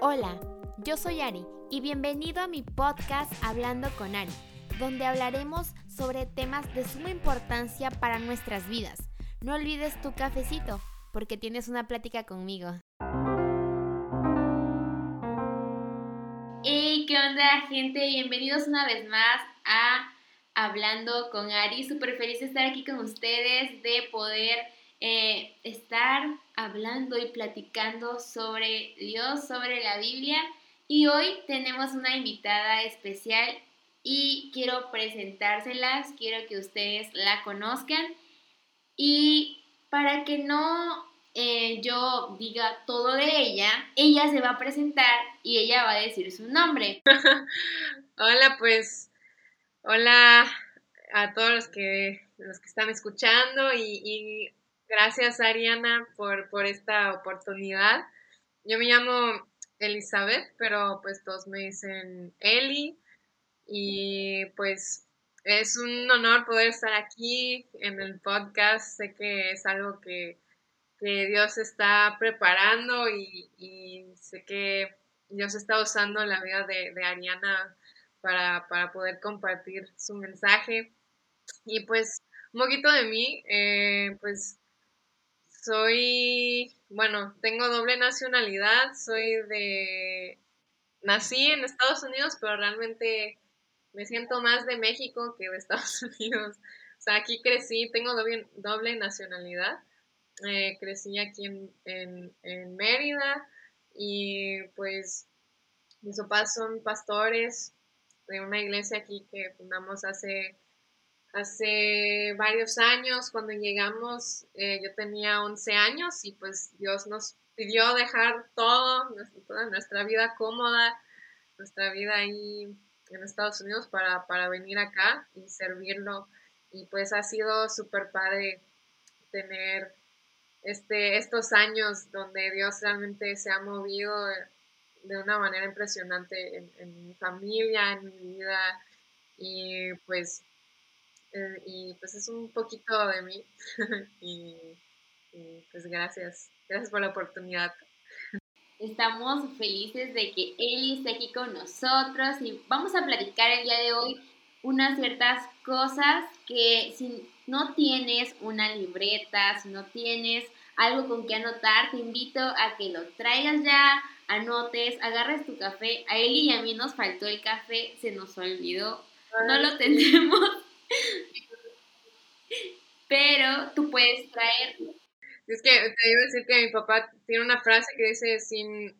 Hola, yo soy Ari y bienvenido a mi podcast Hablando con Ari, donde hablaremos sobre temas de suma importancia para nuestras vidas. No olvides tu cafecito, porque tienes una plática conmigo. Hey, ¿qué onda gente? Bienvenidos una vez más a Hablando con Ari. Súper feliz de estar aquí con ustedes, de poder eh, estar hablando y platicando sobre Dios, sobre la Biblia. Y hoy tenemos una invitada especial y quiero presentárselas, quiero que ustedes la conozcan. Y para que no eh, yo diga todo de ella, ella se va a presentar y ella va a decir su nombre. hola, pues, hola a todos los que, los que están escuchando y Gracias, Ariana, por, por esta oportunidad. Yo me llamo Elizabeth, pero pues todos me dicen Eli. Y pues es un honor poder estar aquí en el podcast. Sé que es algo que, Dios está preparando y, sé que Dios está usando la vida de, Ariana para, poder compartir su mensaje. Y pues un poquito de mí, eh, pues soy, bueno, tengo doble nacionalidad, soy de, nací en Estados Unidos, pero realmente me siento más de México que de Estados Unidos. O sea, aquí crecí, tengo doble, doble nacionalidad. Eh, crecí aquí en, en, en, Mérida y pues mis papás son pastores de una iglesia aquí que fundamos hace hace varios años, cuando llegamos, eh, yo tenía 11 años y pues Dios nos pidió dejar todo, toda nuestra vida cómoda, nuestra vida ahí en Estados Unidos para, para venir acá y servirlo. Y pues ha sido súper padre tener este, estos años donde Dios realmente se ha movido de una manera impresionante en, en mi familia, en mi vida. Y pues eh, y pues es un poquito de mí. y, pues gracias, gracias por la oportunidad. Estamos felices de que Eli esté aquí con nosotros y vamos a platicar el día de hoy unas ciertas cosas que si no tienes una libreta, si no tienes algo con que anotar, te invito a que lo traigas ya, anotes, agarres tu café. A Eli y a mí nos faltó el café, se nos olvidó, no lo tendremos pero tú puedes traerlo. Es que te iba a decir que mi papá tiene una frase que dice, sin,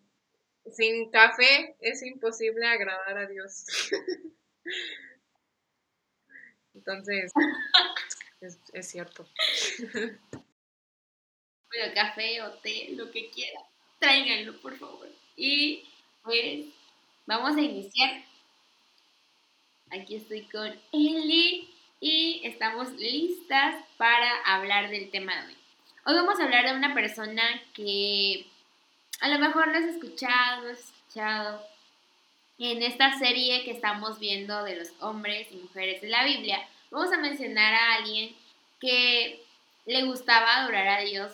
sin café es imposible agradar a Dios. Entonces, es, cierto. Bueno, café o té, lo que quiera, tráiganlo, por favor. Y pues vamos a iniciar. Aquí estoy con Eli y estamos listas para hablar del tema de hoy. Hoy vamos a hablar de una persona que a lo mejor no has escuchado, no has escuchado en esta serie que estamos viendo de los hombres y mujeres de la Biblia. Vamos a mencionar a alguien que le gustaba adorar a Dios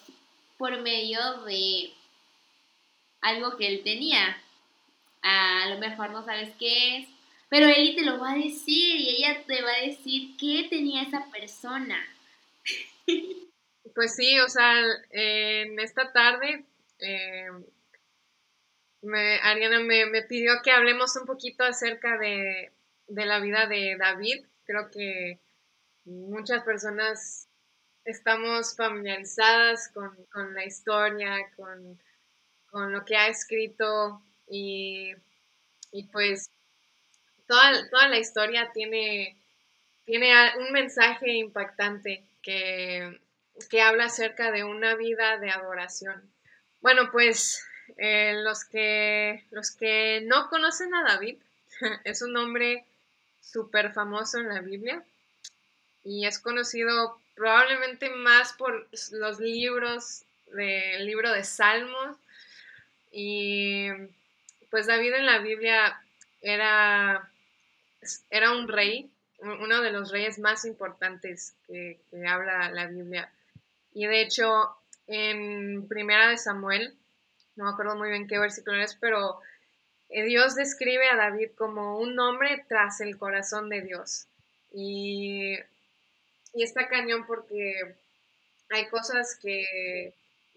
por medio de algo que él tenía. A lo mejor no sabes qué es, pero Eli te lo va a decir y ella te va a decir qué tenía esa persona. Pues sí, o sea, en esta tarde eh, Ariana me, pidió que hablemos un poquito acerca de, la vida de David. Creo que muchas personas estamos familiarizadas con, la historia, con, lo que ha escrito y, y pues toda, toda la historia tiene, tiene un mensaje impactante que, habla acerca de una vida de adoración. Bueno, pues eh, los, que, los que no conocen a David, es un hombre súper famoso en la Biblia y es conocido probablemente más por los libros del libro de Salmos y pues David en la Biblia era era un rey, uno de los reyes más importantes que, habla la Biblia. Y de hecho, en Primera de Samuel, no me acuerdo muy bien qué versículo es, pero eh, Dios describe a David como un hombre tras el corazón de Dios. Y, y está cañón porque hay cosas que,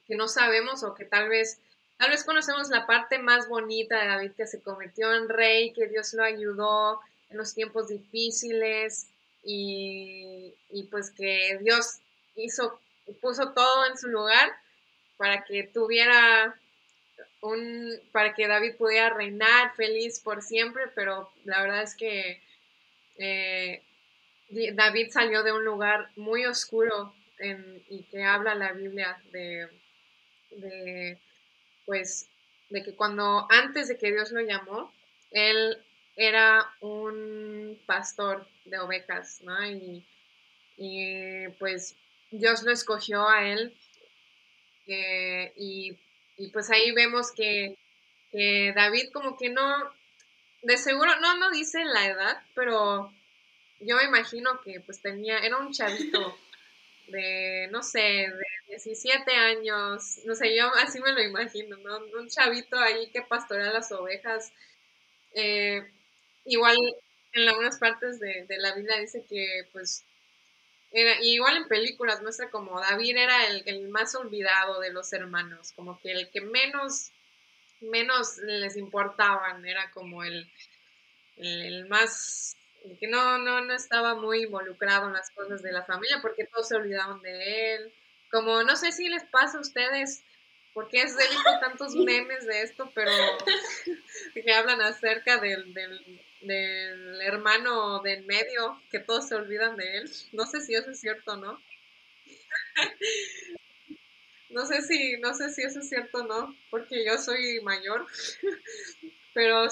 que no sabemos o que tal vez Tal vez conocemos la parte más bonita de David que se convirtió en rey, que Dios lo ayudó en los tiempos difíciles y, pues que Dios hizo, puso todo en su lugar para que tuviera un, para que David pudiera reinar feliz por siempre, pero la verdad es que eh, David salió de un lugar muy oscuro y que habla la Biblia de pues, de que cuando antes de que Dios lo llamó, él era un pastor de ovejas, ¿no? Y, pues Dios lo escogió a él. Eh, y, pues ahí vemos que, David como que no, de seguro, no, no dice la edad, pero yo me imagino que pues tenía, era un chavito de, no sé, de 17 años, no sé, yo así me lo imagino, ¿no? Un chavito ahí que pastorea las ovejas. Eh, igual en algunas partes de, la Biblia dice que, pues, era, igual en películas muestra como David era el, más olvidado de los hermanos, como que el que menos, menos les importaban, era como el, el más que no, no, no estaba muy involucrado en las cosas de la familia porque todos se olvidaban de él. Como no sé si les pasa a ustedes, porque he visto tantos memes de esto, pero que hablan acerca del, del, del hermano del medio, que todos se olvidan de él. No sé si eso es cierto o no. No sé si, no sé si eso es cierto o no, porque yo soy mayor, pero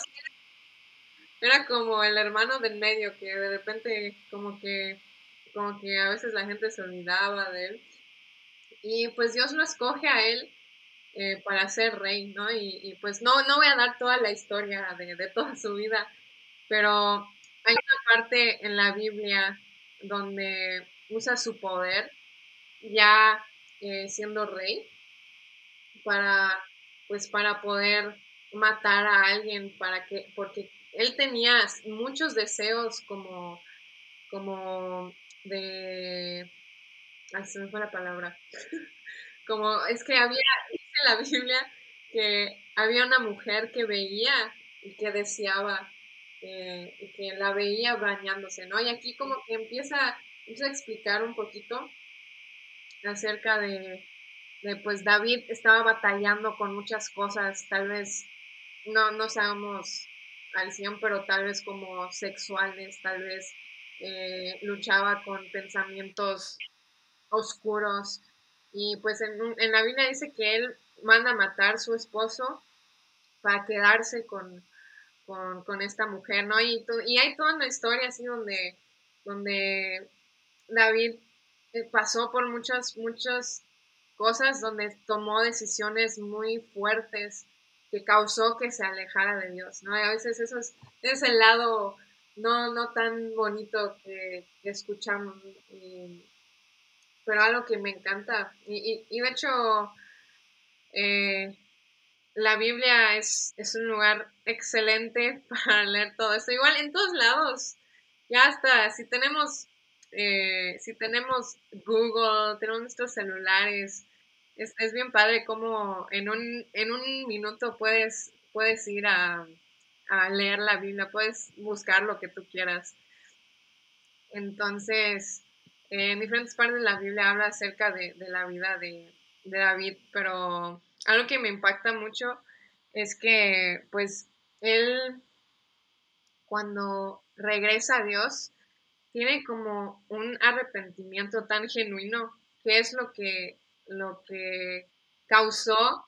era como el hermano del medio que de repente como que como que a veces la gente se olvidaba de él y pues Dios lo escoge a él eh, para ser rey, ¿no? Y, pues no, no voy a dar toda la historia de, toda su vida, pero hay una parte en la Biblia donde usa su poder ya eh, siendo rey para pues para poder matar a alguien para que porque él tenía muchos deseos como, como de, ay, se me fue la palabra, como es que había, dice la Biblia que había una mujer que veía y que deseaba eh, y que la veía bañándose, ¿no? Y aquí como que empieza, empieza a explicar un poquito acerca de, de, pues David estaba batallando con muchas cosas, tal vez no, no sabemos al 100, pero tal vez como sexuales, tal vez eh, luchaba con pensamientos oscuros. Y pues en, en, la Biblia dice que él manda a matar a su esposo para quedarse con, con, esta mujer, ¿no? Y, y, hay toda una historia así donde, donde David eh, pasó por muchas, muchas cosas, donde tomó decisiones muy fuertes que causó que se alejara de Dios, ¿no? Y a veces eso es, el lado no, no tan bonito que, escuchamos, pero algo que me encanta. Y, y, de hecho, eh, la Biblia es, es, un lugar excelente para leer todo esto. Igual en todos lados, ya hasta si tenemos, eh, si tenemos Google, tenemos nuestros celulares, es, es bien padre cómo en un, en un minuto puedes, puedes ir a, leer la Biblia, puedes buscar lo que tú quieras. Entonces, en diferentes partes de la Biblia habla acerca de, la vida de, de, David, pero algo que me impacta mucho es que, pues, él cuando regresa a Dios, tiene como un arrepentimiento tan genuino, que es lo que lo que causó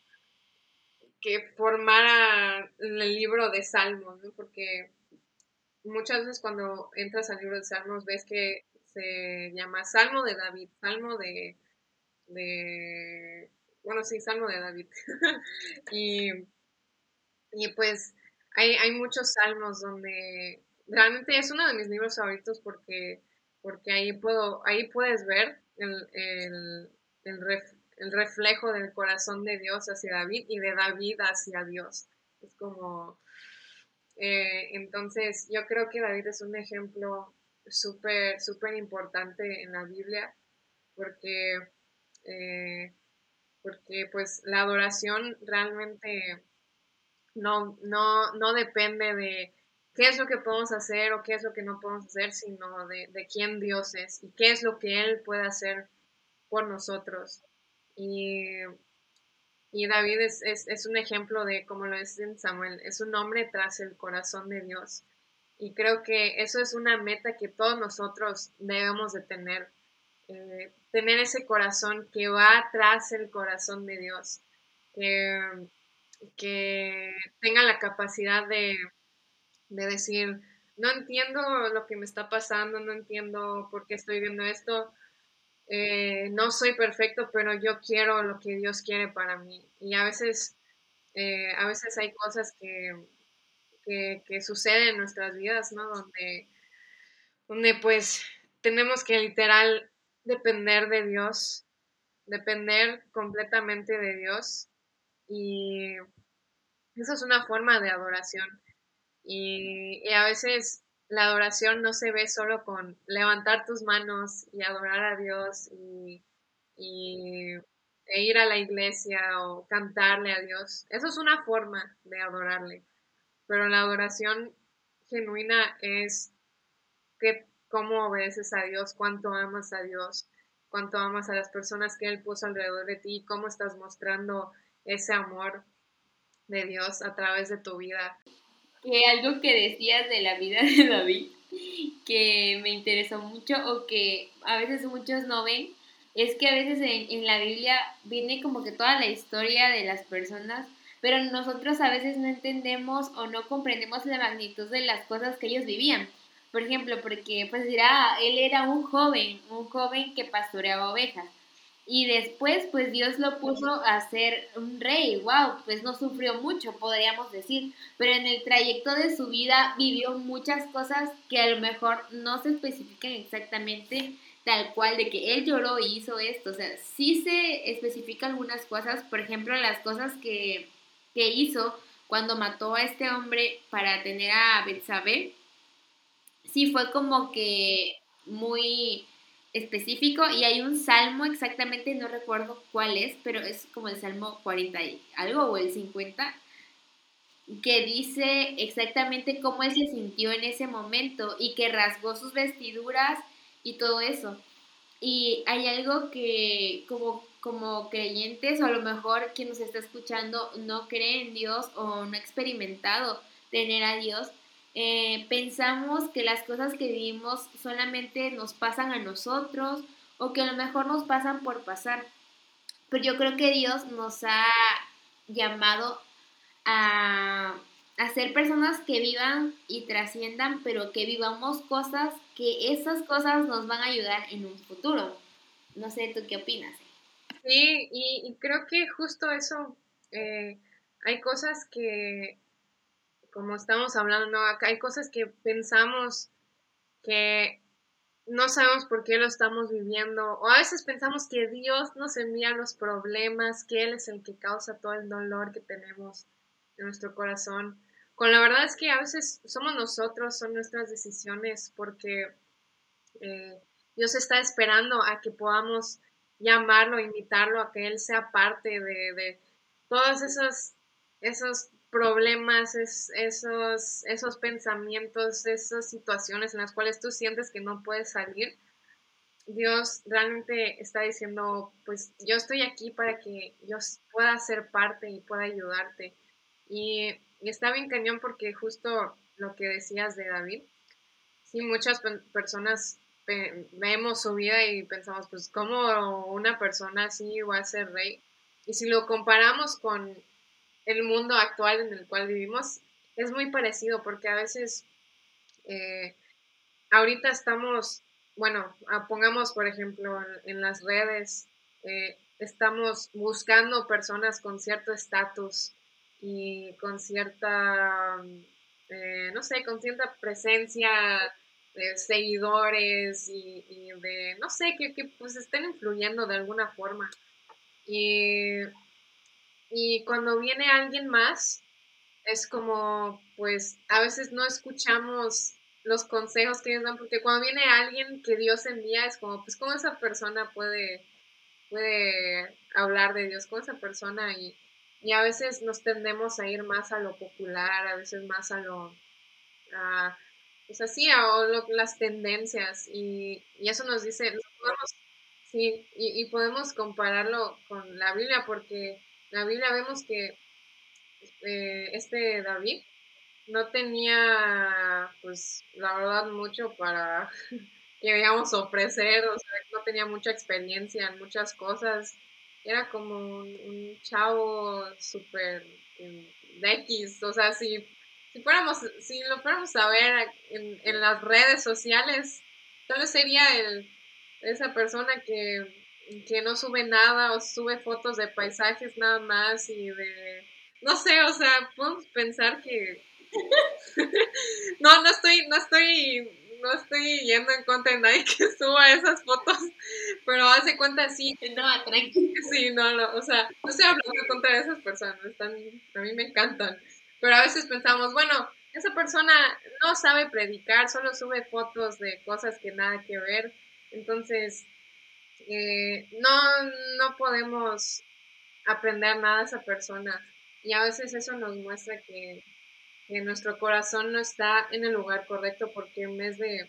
que formara el libro de Salmos, ¿no? Porque muchas veces cuando entras al libro de Salmos ves que se llama Salmo de David, Salmo de, de bueno, sí, Salmo de David. y, y, pues hay, hay, muchos salmos donde realmente es uno de mis libros favoritos porque, porque ahí, puedo, ahí puedes ver el, el, reflejo del corazón de Dios hacia David y de David hacia Dios. Es como, Eh, entonces, yo creo que David es un ejemplo súper, súper importante en la Biblia, porque, eh, porque pues la adoración realmente no, no, no depende de qué es lo que podemos hacer o qué es lo que no podemos hacer, sino de, de quién Dios es y qué es lo que Él puede hacer por nosotros. Y, y David es, es, es, un ejemplo de, como lo es en Samuel, es un hombre tras el corazón de Dios. Y creo que eso es una meta que todos nosotros debemos de tener. Eh, tener ese corazón que va tras el corazón de Dios. Que, que tenga la capacidad de, de decir, no entiendo lo que me está pasando, no entiendo por qué estoy viendo esto, eh, no soy perfecto, pero yo quiero lo que Dios quiere para mí. Y a veces, eh, a veces hay cosas que, que, suceden en nuestras vidas, ¿no? Donde, donde pues tenemos que literal depender de Dios, depender completamente de Dios. Y eso es una forma de adoración. Y, a veces la adoración no se ve solo con levantar tus manos y adorar a Dios y, e ir a la iglesia o cantarle a Dios. Eso es una forma de adorarle. Pero la adoración genuina es que cómo obedeces a Dios, cuánto amas a Dios, cuánto amas a las personas que Él puso alrededor de ti, cómo estás mostrando ese amor de Dios a través de tu vida. Que algo que decías de la vida de David, que me interesó mucho o que a veces muchos no ven, es que a veces en, en la Biblia viene como que toda la historia de las personas pero nosotros a veces no entendemos o no comprendemos la magnitud de las cosas que ellos vivían. Por ejemplo, porque pues dirá, él era un joven, un joven que pastoreaba ovejas. Y después, pues Dios lo puso a ser un rey, wow, pues no sufrió mucho, podríamos decir, pero en el trayecto de su vida vivió muchas cosas que a lo mejor no se especifican exactamente tal cual de que él lloró y hizo esto, o sea, sí se especifican algunas cosas, por ejemplo, las cosas que, que hizo cuando mató a este hombre para tener a Betsabé, sí fue como que muy específico y hay un salmo exactamente, no recuerdo cuál es, pero es como el salmo 40 y algo o el 50, que dice exactamente cómo él se sintió en ese momento y que rasgó sus vestiduras y todo eso. Y hay algo que como, como creyentes o a lo mejor quien nos está escuchando no cree en Dios o no ha experimentado tener a Dios, eh, pensamos que las cosas que vivimos solamente nos pasan a nosotros o que a lo mejor nos pasan por pasar. Pero yo creo que Dios nos ha llamado a, ser personas que vivan y trasciendan, pero que vivamos cosas que esas cosas nos van a ayudar en un futuro. No sé, ¿tú qué opinas? Sí, y, creo que justo eso, eh, hay cosas que como estamos hablando, acá hay cosas que pensamos que no sabemos por qué lo estamos viviendo, o a veces pensamos que Dios nos envía los problemas, que Él es el que causa todo el dolor que tenemos en nuestro corazón. Con la verdad es que a veces somos nosotros, son nuestras decisiones, porque eh, Dios está esperando a que podamos llamarlo, invitarlo a que Él sea parte de, de todos esos, esos problemas, es, esos, esos pensamientos, esas situaciones en las cuales tú sientes que no puedes salir, Dios realmente está diciendo, pues yo estoy aquí para que yo pueda ser parte y pueda ayudarte. Y, está bien cañón porque justo lo que decías de David, sí, muchas personas vemos su vida y pensamos, pues, ¿cómo una persona así va a ser rey? Y si lo comparamos con el mundo actual en el cual vivimos es muy parecido porque a veces eh, ahorita estamos, bueno, pongamos por ejemplo en, las redes, eh, estamos buscando personas con cierto estatus y con cierta, eh, no sé, con cierta presencia de seguidores y, de, no sé, que, que pues estén influyendo de alguna forma. Y y cuando viene alguien más, es como, pues, a veces no escuchamos los consejos que ellos dan, porque cuando viene alguien que Dios envía, es como, pues, ¿cómo esa persona puede, puede hablar de Dios? ¿Cómo esa persona? Y, y a veces nos tendemos a ir más a lo popular, a veces más a lo, a, pues así, a las tendencias, y, y, eso nos dice, podemos, sí, y, y podemos compararlo con la Biblia, porque la Biblia vemos que eh, este David no tenía, pues, la verdad, mucho para que digamos ofrecer, o sea, no tenía mucha experiencia en muchas cosas. Era como un, chavo súper de X, o sea, si, si fuéramos, si lo fuéramos a ver en, en las redes sociales, tal vez sería el, esa persona que, que no sube nada o sube fotos de paisajes nada más y de no sé, o sea, podemos pensar que no, no estoy, no estoy, no estoy yendo en contra de nadie que suba esas fotos, pero hace cuenta sí. No, tranquilo. Sí, no, no, o sea, no estoy hablando en contra de esas personas, están, a mí me encantan, pero a veces pensamos, bueno, esa persona no sabe predicar, solo sube fotos de cosas que nada que ver, entonces eh, no, no podemos aprender nada de esa persona. Y a veces eso nos muestra que, nuestro corazón no está en el lugar correcto porque en vez de,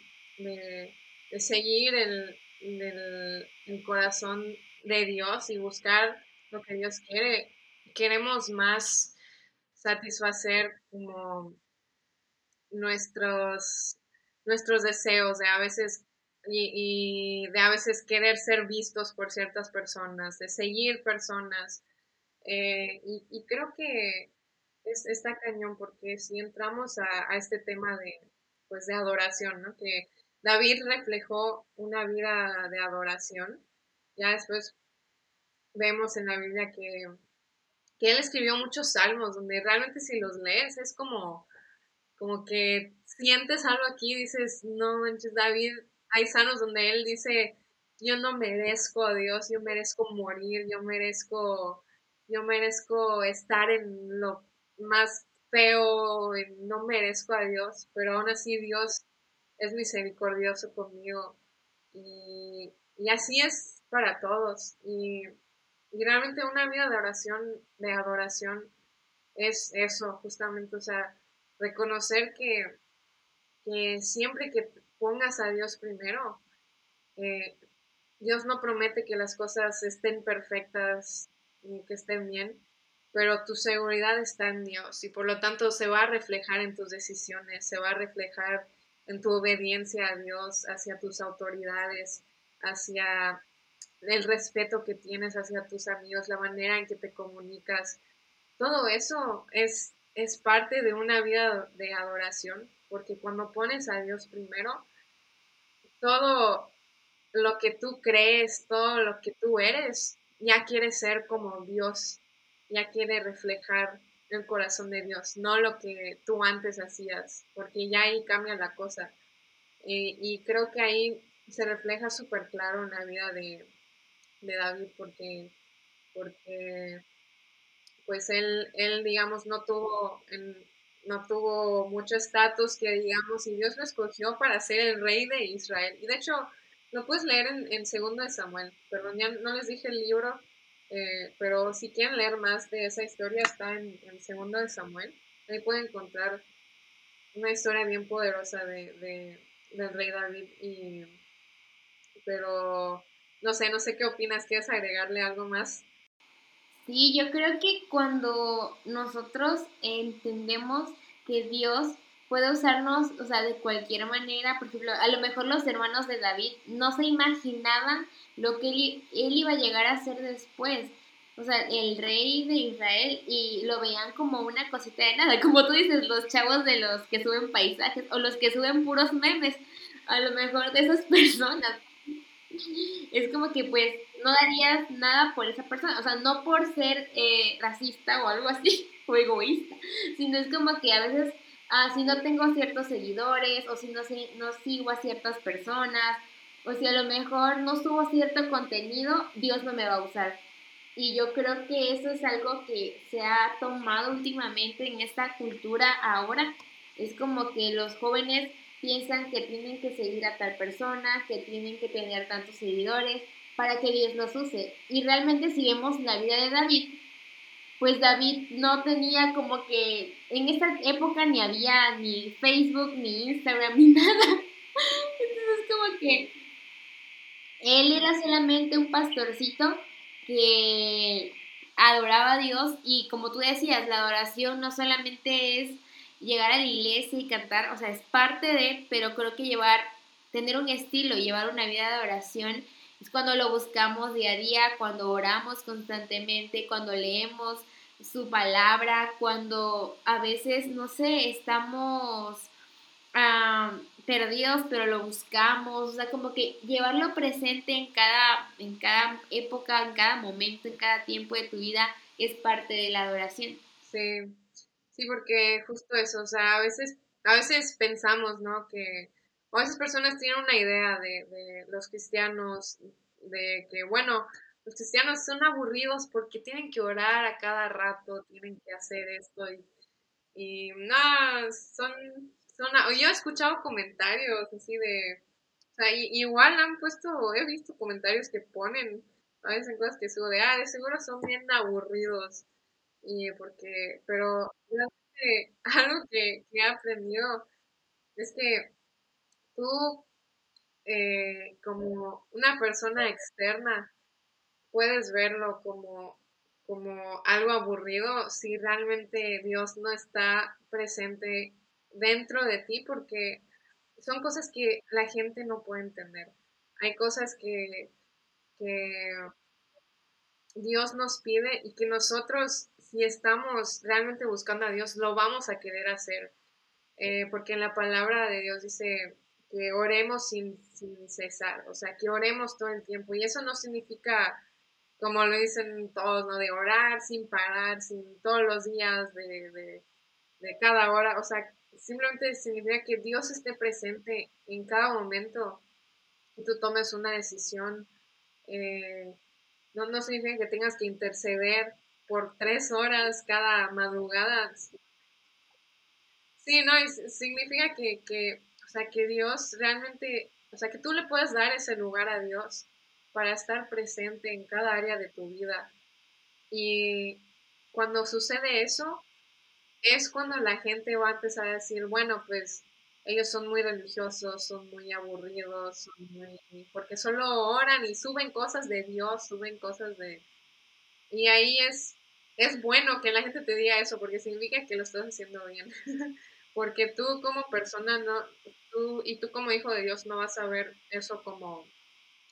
seguir el, el, corazón de Dios y buscar lo que Dios quiere, queremos más satisfacer como nuestros, nuestros deseos de a veces y, de a veces querer ser vistos por ciertas personas, de seguir personas, eh, y, creo que es, está cañón porque si entramos a, este tema de, pues, de adoración, ¿no? Que David reflejó una vida de adoración. Ya después vemos en la Biblia que, que él escribió muchos salmos donde realmente si los lees es como, como que sientes algo aquí dices, no manches, David, hay salmos donde él dice, yo no merezco a Dios, yo merezco morir, yo merezco yo merezco estar en lo más feo, no merezco a Dios, pero aún así Dios es misericordioso conmigo y, así es para todos. Y, realmente una vida de oración, de adoración es eso justamente, o sea, reconocer que, que siempre que pongas a Dios primero, eh, Dios no promete que las cosas estén perfectas que estén bien, pero tu seguridad está en Dios y por lo tanto se va a reflejar en tus decisiones, se va a reflejar en tu obediencia a Dios, hacia tus autoridades, hacia el respeto que tienes hacia tus amigos, la manera en que te comunicas. Todo eso es, es parte de una vida de adoración, porque cuando pones a Dios primero, todo lo que tú crees, todo lo que tú eres, ya quiere ser como Dios, ya quiere reflejar el corazón de Dios, no lo que tú antes hacías, porque ya ahí cambia la cosa. y creo que ahí se refleja súper claro en la vida de, David, porque, porque pues él, él, digamos, no tuvo, no tuvo mucho estatus que digamos, y Dios lo escogió para ser el rey de Israel. Y de hecho, lo puedes leer en, en Segundo de Samuel. Perdón, ya no les dije el libro, eh, pero si quieren leer más de esa historia, está en, en Segundo de Samuel. Ahí pueden encontrar una historia bien poderosa de, del rey David. Y, pero no sé, no sé qué opinas. ¿Quieres agregarle algo más? Sí, yo creo que cuando nosotros entendemos que Dios puede usarnos, o sea, de cualquier manera. Por ejemplo, a lo mejor los hermanos de David no se imaginaban lo que él, iba a llegar a ser después. O sea, el rey de Israel y lo veían como una cosita de nada. Como tú dices, los chavos de los que suben paisajes o los que suben puros memes. A lo mejor de esas personas. Es como que pues no darías nada por esa persona. O sea, no por ser eh, racista o algo así o egoísta. Sino es como que a veces ah, si no tengo ciertos seguidores o si no, no sigo a ciertas personas o si a lo mejor no subo cierto contenido, Dios no me va a usar. Y yo creo que eso es algo que se ha tomado últimamente en esta cultura ahora. Es como que los jóvenes piensan que tienen que seguir a tal persona, que tienen que tener tantos seguidores para que Dios los use. Y realmente si vemos la vida de David, pues David no tenía como que en esa época ni había ni Facebook, ni Instagram, ni nada. Entonces como que él era solamente un pastorcito que adoraba a Dios y como tú decías, la adoración no solamente es llegar a la iglesia y cantar, o sea, es parte de, pero creo que llevar, tener un estilo, llevar una vida de adoración es cuando lo buscamos día a día, cuando oramos constantemente, cuando leemos su palabra, cuando a veces, no sé, estamos perdidos, pero lo buscamos, o sea, como que llevarlo presente en cada, en cada época, en cada momento, en cada tiempo de tu vida, es parte de la adoración. Sí, sí, porque justo eso, o sea, a veces, a veces pensamos, ¿no? Que a veces personas tienen una idea de, los cristianos, de que, bueno, los cristianos son aburridos porque tienen que orar a cada rato, tienen que hacer esto y, y no, son, son, yo he escuchado comentarios así de, o sea, igual han puesto, he visto comentarios que ponen a veces en cosas que subo de, ah, de seguro son bien aburridos, y porque, pero algo que, que he aprendido es que tú eh, como una persona externa puedes verlo como, como algo aburrido si realmente Dios no está presente dentro de ti porque son cosas que la gente no puede entender. Hay cosas que, Dios nos pide y que nosotros, si estamos realmente buscando a Dios, lo vamos a querer hacer. Eh, porque en la palabra de Dios dice que oremos sin, cesar, o sea, que oremos todo el tiempo. Y eso no significa como lo dicen todos, ¿no? De orar sin parar, sin todos los días, de, cada hora. O sea, simplemente significa que Dios esté presente en cada momento y tú tomes una decisión. Eh, no, no significa que tengas que interceder por tres horas cada madrugada. Sí, no, significa que, que, o sea, que Dios realmente, o sea, que tú le puedes dar ese lugar a Dios para estar presente en cada área de tu vida. Y cuando sucede eso, es cuando la gente va a empezar a decir, bueno, pues ellos son muy religiosos, son muy aburridos, porque solo oran y suben cosas de Dios, suben cosas de... Y ahí es, es bueno que la gente te diga eso, porque significa que lo estás haciendo bien. porque tú como persona no, tú y tú como hijo de Dios no vas a ver eso como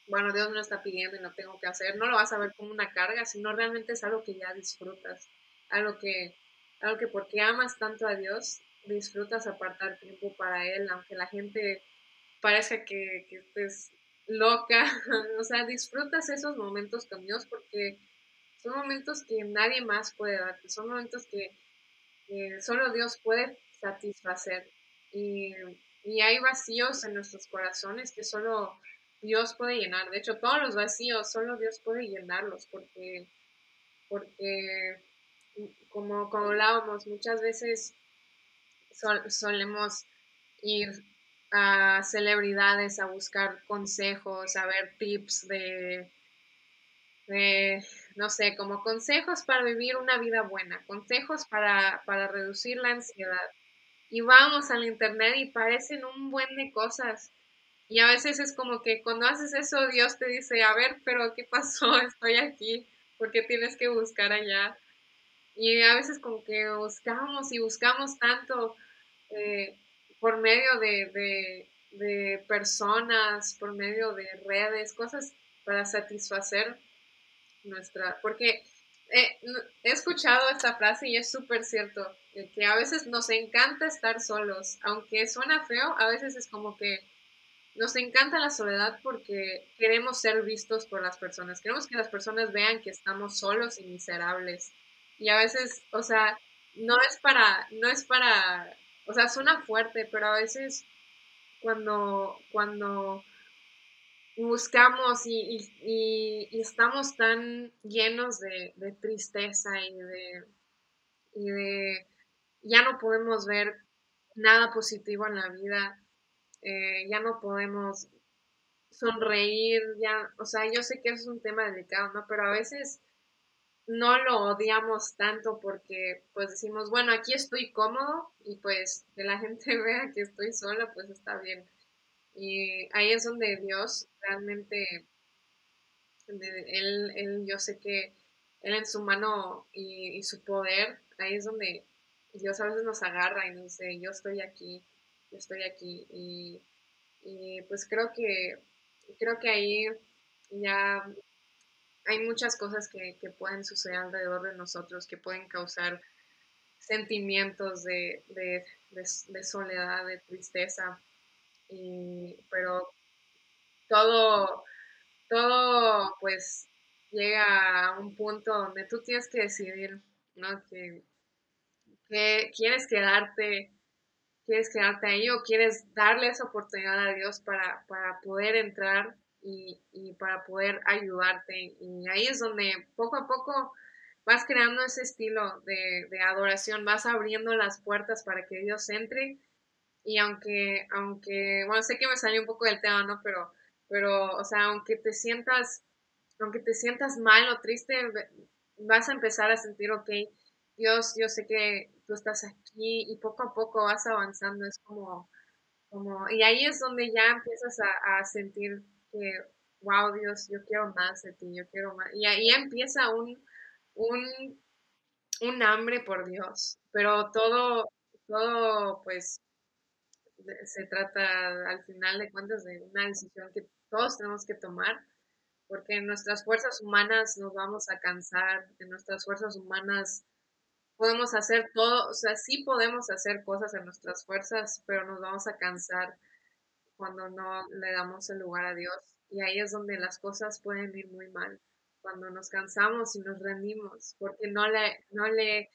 bueno, Dios me lo está pidiendo y no tengo que hacer, no lo vas a ver como una carga, sino realmente es algo que ya disfrutas, algo que, algo que porque amas tanto a Dios, disfrutas apartar tiempo para Él, aunque la gente parezca que, que estés loca, o sea, disfrutas esos momentos con Dios porque son momentos que nadie más puede darte, son momentos que, solo Dios puede satisfacer y, y hay vacíos en nuestros corazones que solo Dios puede llenar. De hecho, todos los vacíos, solo Dios puede llenarlos, porque, porque como, como hablábamos, muchas veces solemos ir a celebridades a buscar consejos, a ver tips de, de, no sé, como consejos para vivir una vida buena, consejos para, para reducir la ansiedad. Y vamos al internet y parecen un buen de cosas y a veces es como que cuando haces eso, Dios te dice, a ver, pero ¿qué pasó? Estoy aquí, porque tienes que buscar allá? Y a veces como que buscamos y buscamos tanto eh, por medio de, de, personas, por medio de redes, cosas para satisfacer nuestra... Porque he escuchado esta frase y es súper cierto, que a veces nos encanta estar solos, aunque suena feo, a veces es como que nos encanta la soledad porque queremos ser vistos por las personas. Queremos que las personas vean que estamos solos y miserables. Y a veces, o sea, no es para, no es para, o sea, suena fuerte, pero a veces cuando, cuando buscamos y, estamos tan llenos de, tristeza y de, y de, ya no podemos ver nada positivo en la vida, eh, ya no podemos sonreír, ya, o sea, yo sé que es un tema delicado, ¿no? Pero a veces no lo odiamos tanto porque pues decimos, bueno, aquí estoy cómodo y pues que la gente vea que estoy sola, pues está bien. Y ahí es donde Dios realmente, él, él yo sé que Él en su mano y, su poder, ahí es donde Dios a veces nos agarra y nos dice, yo estoy aquí, yo estoy aquí. Y, y pues creo que, creo que ahí ya hay muchas cosas que, pueden suceder alrededor de nosotros, que pueden causar sentimientos de, soledad, de tristeza, pero todo, todo pues llega a un punto donde tú tienes que decidir, ¿no? Que, quieres quedarte, quieres quedarte ahí o quieres darle esa oportunidad a Dios para, para poder entrar y, para poder ayudarte. Y ahí es donde poco a poco vas creando ese estilo de, adoración, vas abriendo las puertas para que Dios entre. Y aunque, aunque, bueno, sé que me salió un poco del tema, ¿no? Pero, pero, o sea, aunque te sientas, aunque te sientas mal o triste, vas a empezar a sentir, ok, Dios, yo sé que tú estás aquí y poco a poco vas avanzando, es como, como, y ahí es donde ya empiezas a, a sentir que, wow, Dios, yo quiero más de ti, yo quiero más. Y ahí empieza un, un, un hambre por Dios, pero todo, todo, pues, se trata al final de cuentas de una decisión que todos tenemos que tomar, porque en nuestras fuerzas humanas nos vamos a cansar, en nuestras fuerzas humanas podemos hacer todo, o sea, sí podemos hacer cosas en nuestras fuerzas, pero nos vamos a cansar cuando no le damos el lugar a Dios. Y ahí es donde las cosas pueden ir muy mal, cuando nos cansamos y nos rendimos, porque no le, no le,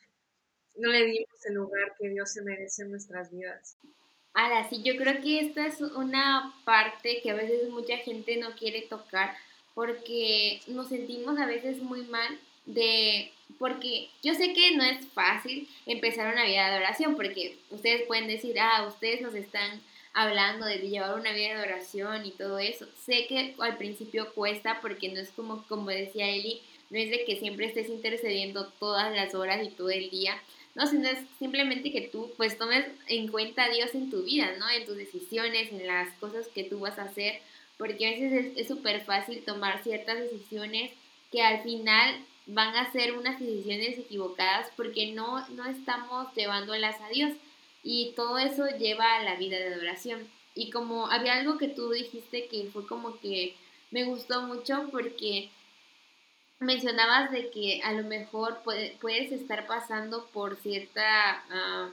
no le dimos el lugar que Dios se merece en nuestras vidas. Ahora, sí, yo creo que esta es una parte que a veces mucha gente no quiere tocar porque nos sentimos a veces muy mal de porque yo sé que no es fácil empezar una vida de oración porque ustedes pueden decir, ah, ustedes nos están hablando de llevar una vida de oración y todo eso. Sé que al principio cuesta porque no es como, como decía Eli, no es de que siempre estés intercediendo todas las horas y todo el día, no, sino es simplemente que tú pues tomes en cuenta a Dios en tu vida, ¿no? En tus decisiones, en las cosas que tú vas a hacer, porque a veces es súper fácil tomar ciertas decisiones que al final van a ser unas decisiones equivocadas porque no, no estamos llevándolas a Dios. Y todo eso lleva a la vida de adoración. Y como había algo que tú dijiste que fue como que me gustó mucho porque mencionabas de que a lo mejor puedes estar pasando por cierta ah,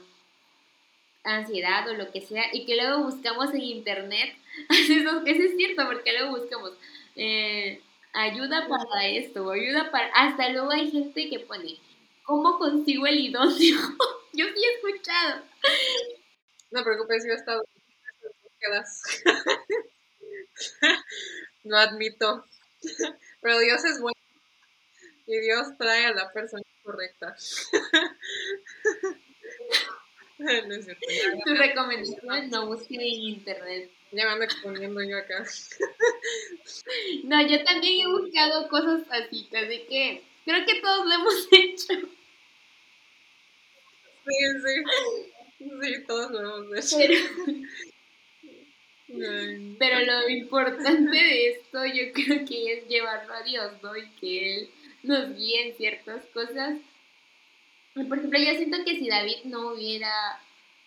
ansiedad o lo que sea y que luego buscamos en internet, eso, es cierto porque luego buscamos eh, ayuda para esto ayuda para... Hasta luego hay gente que pone, ¿cómo consigo el idóneo? Yo sí he escuchado. No preocupes, yo he estado en búsquedas. Lo admito. Pero Dios es bueno. Y Dios trae a la persona correcta. No es cierto. Tu recomendación no busque en internet. Ya me ando exponiendo yo acá. No, yo también he buscado cosas así, así que creo que todos lo hemos hecho. Sí, sí. Sí, todos lo hemos hecho. Pero, lo importante de esto yo creo que es llevarlo a Dios, ¿no? Y que Él nos guíe en ciertas cosas. Por ejemplo, yo siento que si David no hubiera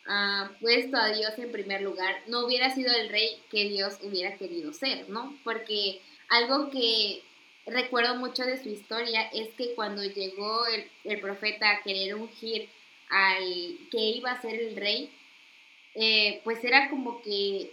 ah, puesto a Dios en primer lugar, no hubiera sido el rey que Dios hubiera querido ser, ¿no? Porque algo que recuerdo mucho de su historia es que cuando llegó el, el profeta a querer ungir al que iba a ser el rey, eh, pues era como que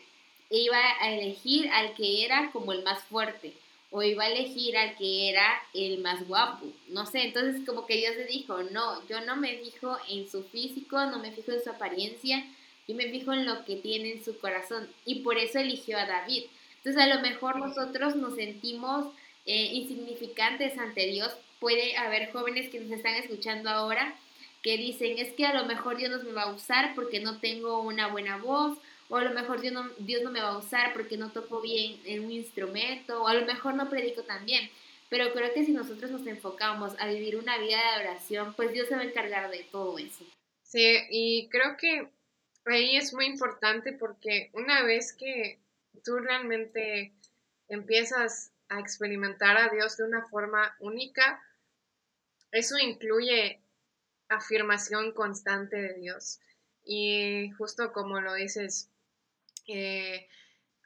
iba a elegir al que era como el más fuerte o iba a elegir al que era el más guapo, no sé, entonces como que Dios le dijo, no, yo no me fijo en su físico, no me fijo en su apariencia, yo me fijo en lo que tiene en su corazón y por eso eligió a David. Entonces a lo mejor nosotros nos sentimos eh, insignificantes ante Dios. Puede haber jóvenes que nos están escuchando ahora que dicen, es que a lo mejor Dios no me va a usar porque no tengo una buena voz, o a lo mejor Dios no, Dios no me va a usar porque no toco bien en un instrumento, o a lo mejor no predico tan bien. Pero creo que si nosotros nos enfocamos a vivir una vida de oración, pues Dios se va a encargar de todo eso. Sí, y creo que ahí es muy importante porque una vez que tú realmente empiezas a experimentar a Dios de una forma única, eso incluye afirmación constante de Dios. Y justo como lo dices, eh,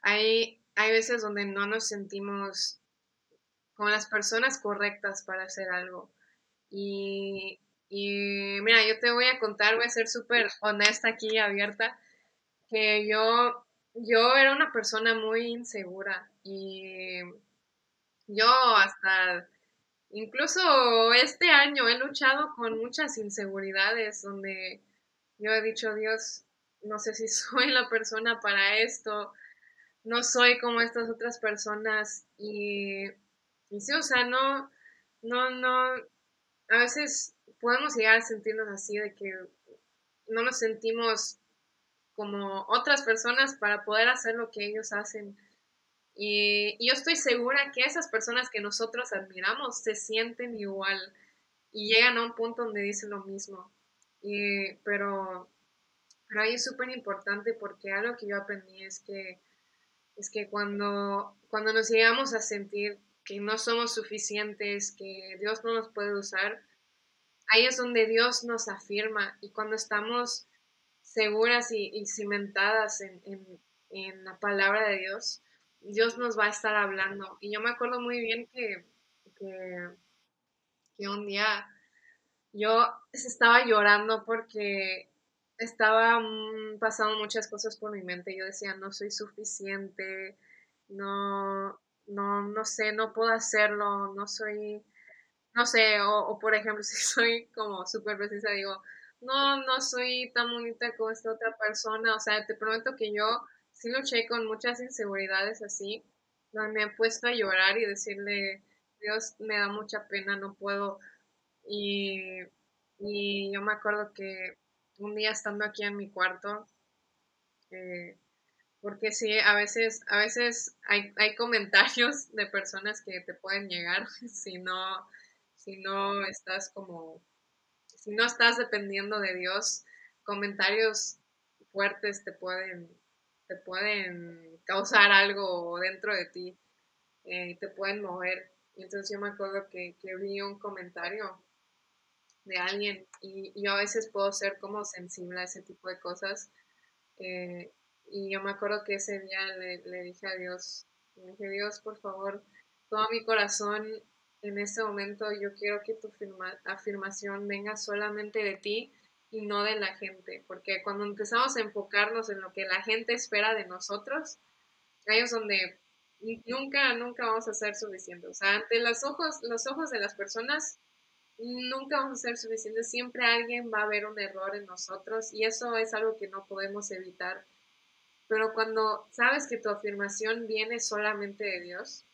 hay, hay veces donde no nos sentimos con las personas correctas para hacer algo. Y, y mira, yo te voy a contar, voy a ser súper honesta aquí, abierta, que yo, yo era una persona muy insegura y yo hasta, incluso este año he luchado con muchas inseguridades donde yo he dicho, Dios, no sé si soy la persona para esto, no soy como estas otras personas y, y sí, o sea, no, no, no, a veces podemos llegar a sentirnos así de que no nos sentimos como otras personas para poder hacer lo que ellos hacen. Y, yo estoy segura que esas personas que nosotros admiramos se sienten igual y llegan a un punto donde dicen lo mismo. Y, pero, pero es súper importante porque algo que yo aprendí es que, es que cuando, cuando nos llegamos a sentir que no somos suficientes, que Dios no nos puede usar, ahí es donde Dios nos afirma y cuando estamos seguras y, cimentadas en, en, la palabra de Dios, Dios nos va a estar hablando. Y yo me acuerdo muy bien que, que, un día yo estaba llorando porque estaba mm, pasando muchas cosas por mi mente. Yo decía, no soy suficiente, no, no, no sé, no puedo hacerlo, no soy, no sé, o, por ejemplo, si soy como súper precisa, digo, no, no soy tan bonita como esta otra persona. O sea, te prometo que yo sí luché con muchas inseguridades así. Me he puesto a llorar y decirle, Dios, me da mucha pena, no puedo. Y, y yo me acuerdo que un día estando aquí en mi cuarto, eh, porque sí, a veces, a veces hay, hay comentarios de personas que te pueden llegar si no, si no estás como si no estás dependiendo de Dios, comentarios fuertes te pueden, te pueden causar algo dentro de ti eh, te pueden mover. Entonces yo me acuerdo que, vi un comentario de alguien y, yo a veces puedo ser como sensible a ese tipo de cosas. Eh, y yo me acuerdo que ese día le, le dije a Dios, le dije, Dios, por favor, todo mi corazón en este momento yo quiero que tu afirmación venga solamente de ti y no de la gente, porque cuando empezamos a enfocarnos en lo que la gente espera de nosotros, ahí es donde nunca, nunca vamos a ser suficientes. Ante los ojos, los ojos de las personas, nunca vamos a ser suficientes. Siempre alguien va a ver un error en nosotros y eso es algo que no podemos evitar. Pero cuando sabes que tu afirmación viene solamente de Dios,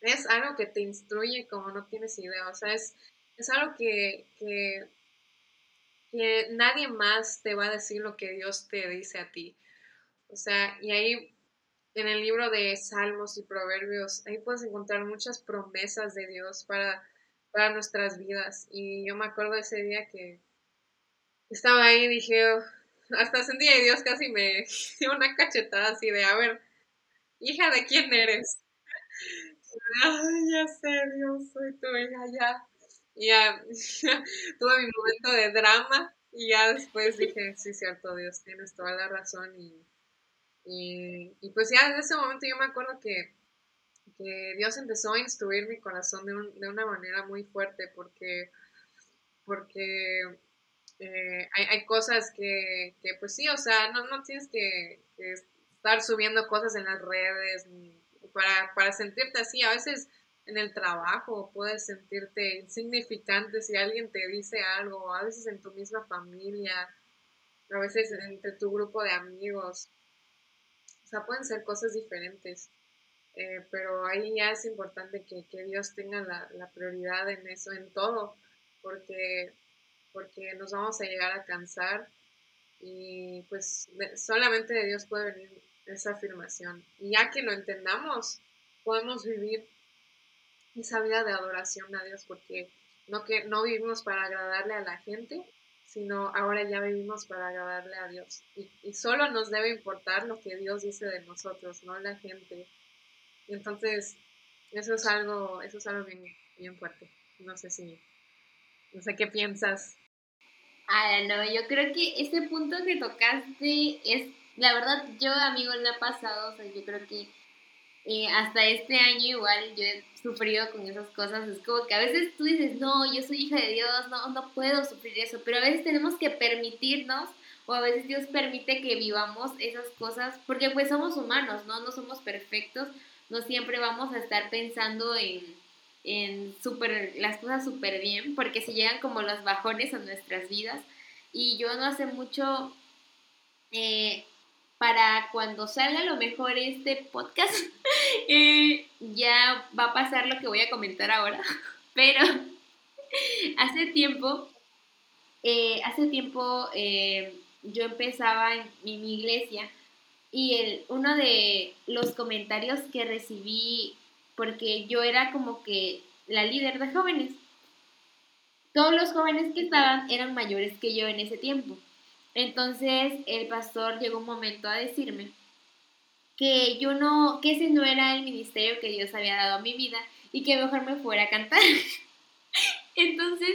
es algo que te instruye como no tienes idea, o sea, es, es algo que, que, nadie más te va a decir lo que Dios te dice a ti. O sea, y ahí en el libro de Salmos y Proverbios, ahí puedes encontrar muchas promesas de Dios para, nuestras vidas. Y yo me acuerdo ese día que estaba ahí y dije, oh", hasta sentí que Dios casi me dio una cachetada así de, a ver, hija, ¿de quién eres? Ya sé, Dios, soy tu hija, ya. Y ya tuve mi momento de drama y ya después dije, sí, cierto, Dios, tienes toda la razón. Y, y, pues ya en ese momento yo me acuerdo que, que Dios empezó a instruir mi corazón de, de una manera muy fuerte porque, porque eh, hay, hay, cosas que, que, pues sí, o sea, no, no tienes que, que estar subiendo cosas en las redes para, para sentirte así. A veces en el trabajo puedes sentirte insignificante si alguien te dice algo, a veces en tu misma familia, a veces entre tu grupo de amigos. O sea, pueden ser cosas diferentes. Eh, pero ahí ya es importante que, que Dios tenga la, la, prioridad en eso, en todo, porque, porque nos vamos a llegar a cansar y pues solamente de Dios puede venir esa afirmación. Y ya que lo entendamos, podemos vivir esa vida de adoración a Dios, porque no, que, no vivimos para agradarle a la gente, sino ahora ya vivimos para agradarle a Dios. Y, y, solo nos debe importar lo que Dios dice de nosotros, no la gente. Entonces, eso es algo, eso es algo bien, bien fuerte. No sé si, no sé qué piensas. Ah, no, yo creo que ese punto que tocaste es, la verdad, yo, amigo, le ha pasado, o sea, yo creo que eh, hasta este año igual yo he sufrido con esas cosas. Es como que a veces tú dices, no, yo soy hija de Dios, no, no puedo sufrir eso, pero a veces tenemos que permitirnos o a veces Dios permite que vivamos esas cosas porque pues somos humanos, ¿no? No somos perfectos, no siempre vamos a estar pensando en, en super, las cosas súper bien porque se llegan como los bajones a nuestras vidas. Y yo no hace mucho... Eh, para cuando salga a lo mejor este podcast, eh, ya va a pasar lo que voy a comentar ahora. Pero hace tiempo, eh, hace tiempo yo empezaba en mi, iglesia y el, uno de los comentarios que recibí, porque yo era como que la líder de jóvenes, todos los jóvenes que estaban eran mayores que yo en ese tiempo. Entonces el pastor llegó un momento a decirme que yo no, que ese no era el ministerio que Dios había dado a mi vida y que mejor me fuera a cantar. Entonces,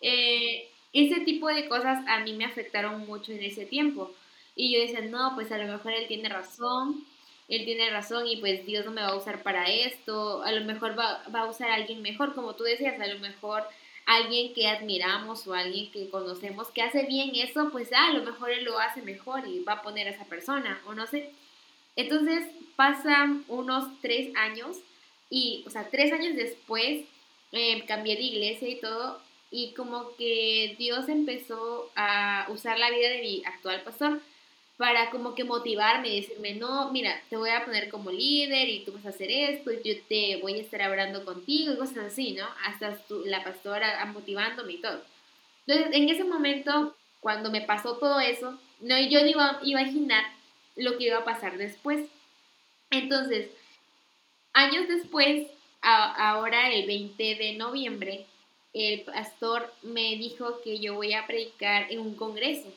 eh, ese tipo de cosas a mí me afectaron mucho en ese tiempo. Y yo decía, no, pues a lo mejor él tiene razón, él tiene razón y pues Dios no me va a usar para esto, a lo mejor va, va a usar a alguien mejor, como tú decías, a lo mejor alguien que admiramos o alguien que conocemos que hace bien eso, pues ah, a lo mejor él lo hace mejor y va a poner a esa persona, o no sé. Entonces pasan unos tres años y, o sea, tres años después eh, cambié de iglesia y todo, y como que Dios empezó a usar la vida de mi actual pastor para como que motivarme y decirme, no, mira, te voy a poner como líder y tú vas a hacer esto y yo te voy a estar hablando contigo y cosas así, ¿no? Hasta la pastora motivándome y todo. Entonces, en ese momento, cuando me pasó todo eso, no, yo no iba a imaginar lo que iba a pasar después. Entonces, años después, ahora el 20 de noviembre, el pastor me dijo que yo voy a predicar en un congreso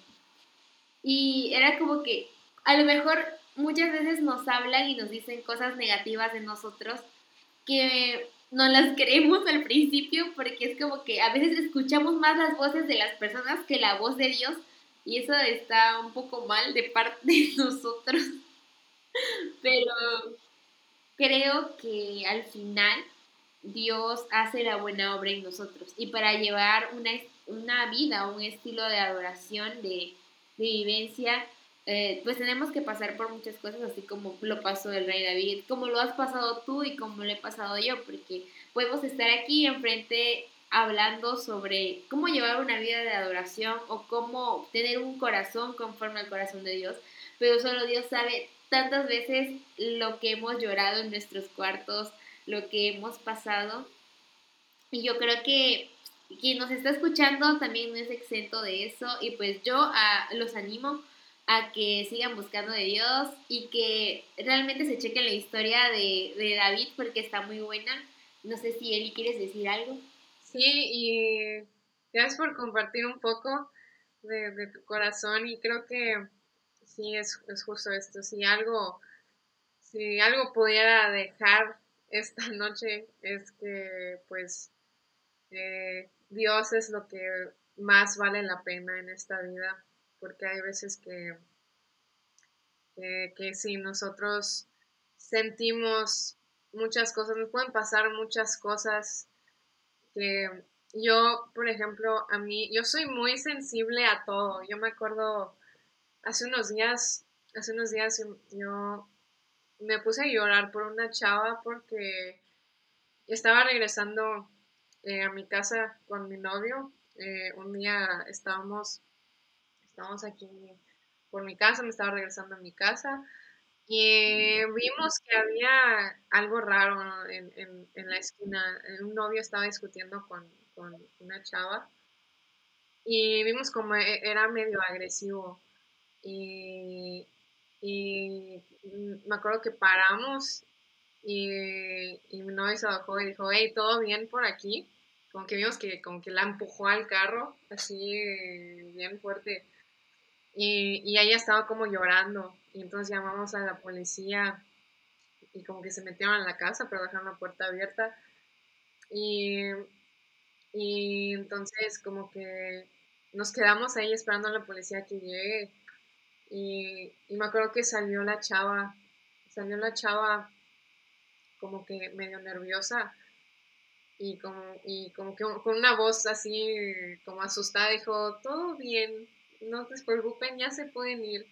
y era como que a lo mejor muchas veces nos hablan y nos dicen cosas negativas de nosotros que no las creemos al principio porque es como que a veces escuchamos más las voces de las personas que la voz de Dios y eso está un poco mal de parte de nosotros. Pero creo que al final Dios hace la buena obra en nosotros y para llevar una, una vida, un estilo de adoración, de, de vivencia, eh, pues tenemos que pasar por muchas cosas, así como lo pasó el rey David, como lo has pasado tú y como lo he pasado yo, porque podemos estar aquí enfrente hablando sobre cómo llevar una vida de adoración o cómo tener un corazón conforme al corazón de Dios, pero solo Dios sabe tantas veces lo que hemos llorado en nuestros cuartos, lo que hemos pasado. Y yo creo que quien nos está escuchando también no es exento de eso y pues yo a, los animo a que sigan buscando de Dios y que realmente se chequen la historia de, David porque está muy buena. No sé si Eli quieres decir algo. Sí, y gracias por compartir un poco de, tu corazón y creo que sí es, es, justo esto. Si algo, si algo pudiera dejar esta noche es que pues eh, Dios es lo que más vale la pena en esta vida, porque hay veces que, que, si nosotros sentimos muchas cosas, nos pueden pasar muchas cosas que yo, por ejemplo, a mí, yo soy muy sensible a todo. Yo me acuerdo hace unos días, hace unos días yo me puse a llorar por una chava porque estaba regresando eh, a mi casa con mi novio. Eh, un día estábamos, estábamos aquí por mi casa, me estaba regresando a mi casa Y vimos que había algo raro en, la esquina. Un novio estaba discutiendo con, una chava y vimos como e, era medio agresivo. Y, me acuerdo que paramos y, mi novio se bajó y dijo, hey, ¿todo bien por aquí? Como que vimos que como que la empujó al carro, así bien fuerte. Y, y ella estaba como llorando. Y entonces llamamos a la policía y como que se metieron en la casa, pero dejaron la puerta abierta. Y, y entonces como que nos quedamos ahí esperando a la policía que llegue. Y, y me acuerdo que salió la chava, salió la chava como que medio nerviosa y como, y como que con una voz así como asustada dijo, todo bien, no te preocupen, ya se pueden ir.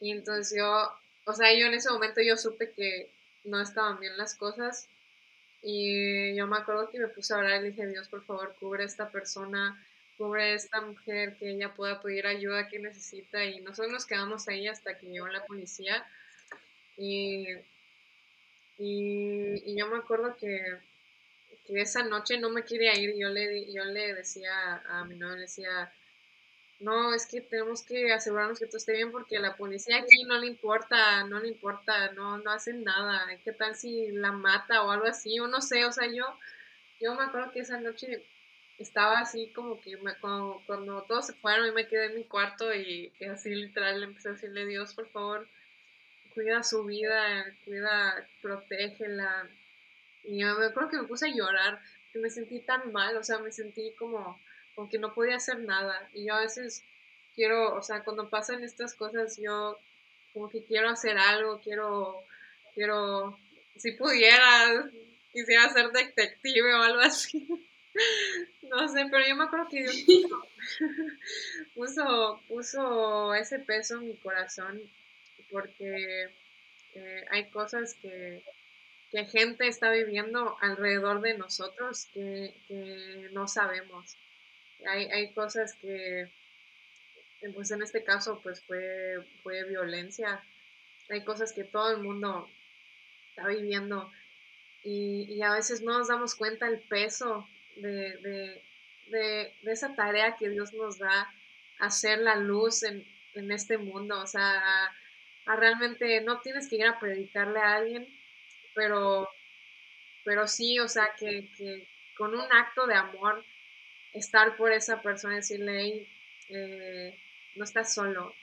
Y entonces yo, o sea, yo en ese momento yo supe que no estaban bien las cosas y yo me acuerdo que me puse a orar y le dije, Dios, por favor, cubre a esta persona, cubre a esta mujer, que ella pueda pedir ayuda que necesita. Y nosotros nos quedamos ahí hasta que llegó la policía. Y, y, yo me acuerdo que, que, esa noche no me quería ir. Yo le, yo le decía a mi novio, le decía, no, es que tenemos que asegurarnos que todo esté bien porque la policía aquí no le importa, no le importa, no, no hacen nada. ¿Qué tal si la mata o algo así? O no sé, o sea, yo, yo me acuerdo que esa noche estaba así como que cuando, todos se fueron y me quedé en mi cuarto y, así literal le empecé a decirle, Dios, por favor, cuida su vida, cuida, protégela. Y yo me acuerdo que me puse a llorar, que me sentí tan mal, o sea, me sentí como como que no podía hacer nada. Y yo a veces quiero, o sea, cuando pasan estas cosas, yo como que quiero hacer algo, quiero, quiero, si pudiera, quisiera ser detective o algo así. No sé, pero yo me acuerdo que Dios puso, puso, ese peso en mi corazón porque eh, hay cosas que, que gente está viviendo alrededor de nosotros que, que no sabemos hay, hay cosas que, pues en este caso, pues fue, fue violencia. Hay cosas que todo el mundo está viviendo y, a veces no nos damos cuenta el peso de, esa tarea que Dios nos da, hacer la luz en, este mundo. O sea, a, realmente no tienes que ir a predicarle a alguien, pero, pero sí, o sea, que, que con un acto de amor estar por esa persona, decirle, eh, no estás solo,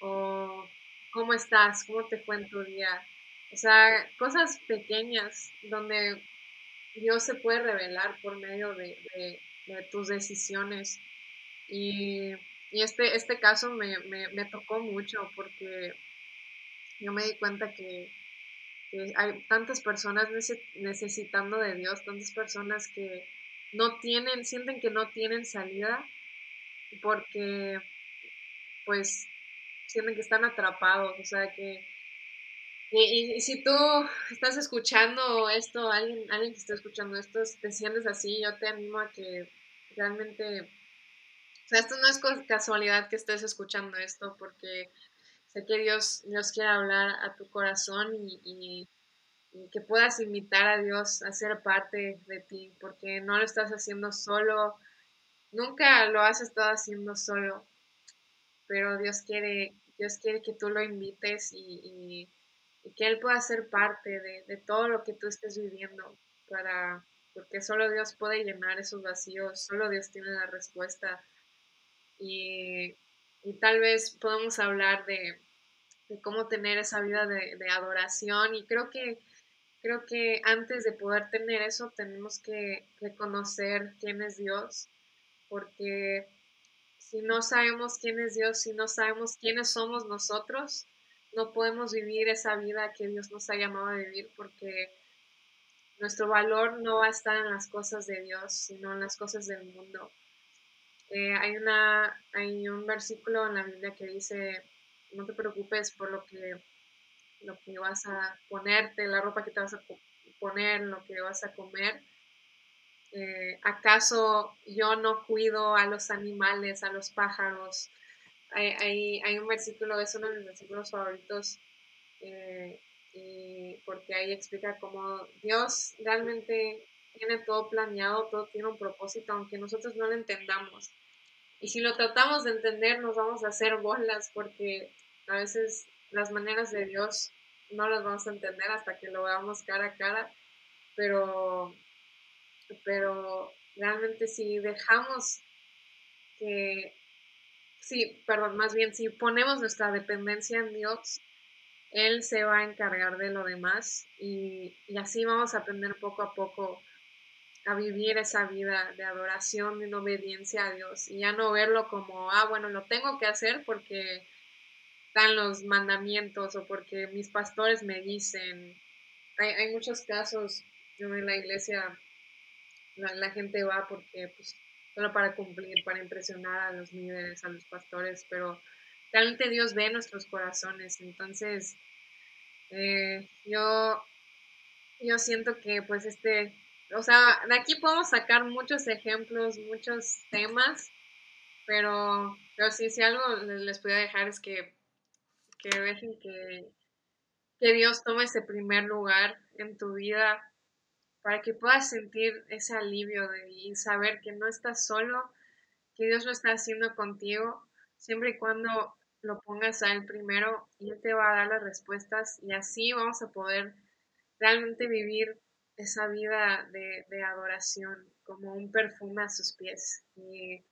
o cómo estás, cómo te fue en tu día. O sea, cosas pequeñas donde Dios se puede revelar por medio de, tus decisiones. Y, este, este caso me, tocó mucho porque yo me di cuenta que, hay tantas personas necesitando de Dios, tantas personas que, no tienen, sienten que no tienen salida porque pues sienten que están atrapados, o sea que y, si tú estás escuchando esto, alguien, alguien que está escuchando esto, te sientes así, yo te animo a que realmente, o sea, esto no es casualidad que estés escuchando esto, porque sé que Dios, Dios quiere hablar a tu corazón y que puedas invitar a Dios a ser parte de ti, porque no lo estás haciendo solo, nunca lo has estado haciendo solo, pero Dios quiere, Dios quiere que tú lo invites y, que Él pueda ser parte de, todo lo que tú estés viviendo, para, porque solo Dios puede llenar esos vacíos, solo Dios tiene la respuesta. Y, tal vez podamos hablar de, cómo tener esa vida de, de adoración y creo que creo que antes de poder tener eso tenemos que reconocer quién es Dios, porque si no sabemos quién es Dios, si no sabemos quiénes somos nosotros, no podemos vivir esa vida que Dios nos ha llamado a vivir, porque nuestro valor no va a estar en las cosas de Dios, sino en las cosas del mundo. Eh, hay, una, hay un versículo en la Biblia que dice, no te preocupes por lo que lo que vas a ponerte, la ropa que te vas a poner, lo que vas a comer. Eh, ¿Acaso yo no cuido a los animales, a los pájaros? Hay, hay, un versículo, es uno de mis versículos favoritos, eh, porque ahí explica cómo Dios realmente tiene todo planeado, todo tiene un propósito, aunque nosotros no lo entendamos. Y si lo tratamos de entender, nos vamos a hacer bolas porque a veces las maneras de Dios no las vamos a entender hasta que lo veamos cara a cara, pero, pero realmente si dejamos que, sí, perdón, más bien si ponemos nuestra dependencia en Dios, Él se va a encargar de lo demás y, y así vamos a aprender poco a poco a vivir esa vida de adoración, de obediencia a Dios y ya no verlo como, ah, bueno, lo tengo que hacer porque están los mandamientos o porque mis pastores me dicen. Hay, hay muchos casos en la iglesia, la, gente va porque, pues, solo para cumplir, para impresionar a los líderes, a los pastores, pero realmente Dios ve nuestros corazones. Entonces, eh, yo, yo siento que, pues, este o sea, de aquí podemos sacar muchos ejemplos, muchos temas, pero, pero sí, si algo les, podría dejar es que, que dejen que, que Dios tome ese primer lugar en tu vida para que puedas sentir ese alivio de, y saber que no estás solo, que Dios lo está haciendo contigo, siempre y cuando lo pongas a Él primero y Él te va a dar las respuestas y así vamos a poder realmente vivir esa vida de, adoración como un perfume a sus pies. Y